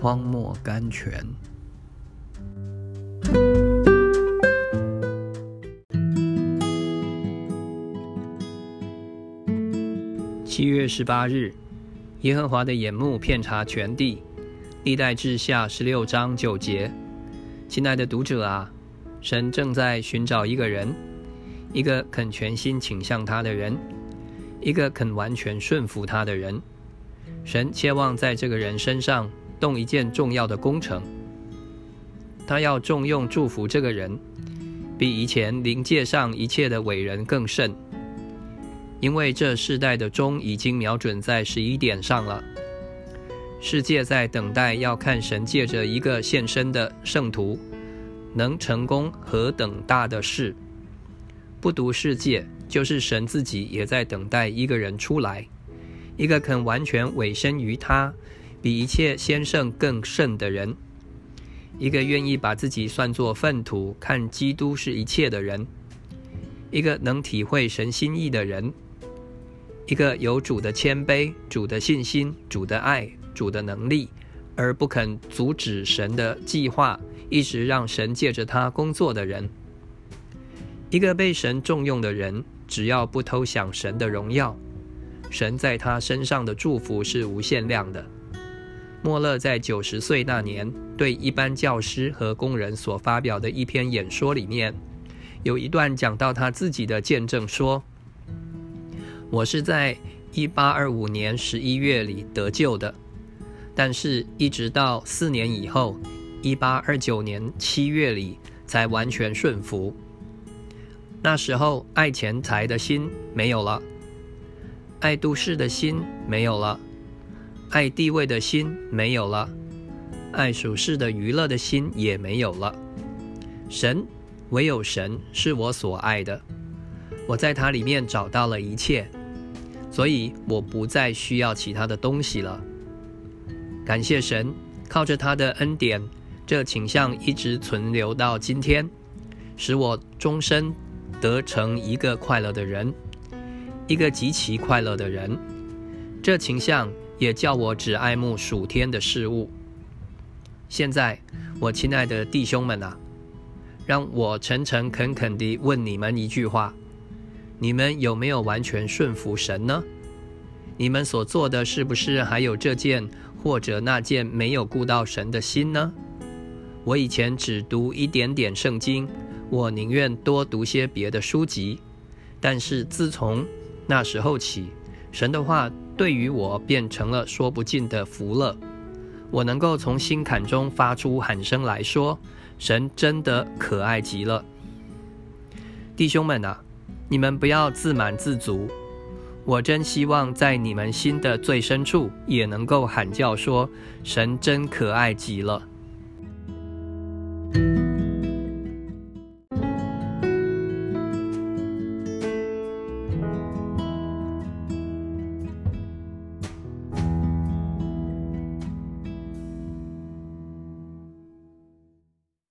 荒漠甘泉。七月十八日，耶和华的眼目遍察全地，历代志下十六章九节。亲爱的读者啊，神正在寻找一个人，一个肯全心倾向他的人，一个肯完全顺服他的人。神切望在这个人身上动一件重要的工程，他要重用祝福这个人，比以前灵界上一切的伟人更甚。因为这世代的钟已经瞄准在十一点上了，世界在等待要看神借着一个现身的圣徒能成功何等大的事。不独世界，就是神自己也在等待一个人出来。一个肯完全委身于他，比一切先圣更甚的人；一个愿意把自己算作粪土，看基督是一切的人；一个能体会神心意的人；一个有主的谦卑、主的信心、主的爱、主的能力，而不肯阻止神的计划，一直让神借着他工作的人；一个被神重用的人，只要不偷享神的荣耀。神在他身上的祝福是无限量的。莫勒在九十岁那年对一般教师和工人所发表的一篇演说里面，有一段讲到他自己的见证，说：“我是在一八二五年十一月里得救的，但是一直到四年以后，一八二九年七月里才完全顺服。那时候爱钱财的心没有了。”爱都市的心没有了，爱地位的心没有了，爱属世的娱乐的心也没有了。神，唯有神是我所爱的，我在它里面找到了一切，所以我不再需要其他的东西了。感谢神，靠着他的恩典，这倾向一直存留到今天，使我终身得成一个快乐的人。一个极其快乐的人，这倾向也叫我只爱慕属天的事物。现在，我亲爱的弟兄们啊，让我诚诚恳恳地问你们一句话：你们有没有完全顺服神呢？你们所做的是不是还有这件或者那件没有顾到神的心呢？我以前只读一点点圣经，我宁愿多读些别的书籍，但是自从那时候起，神的话对于我变成了说不尽的福乐。我能够从心坎中发出喊声来说：“神真的可爱极了。”弟兄们啊，你们不要自满自足。我真希望在你们心的最深处也能够喊叫说：“神真可爱极了。”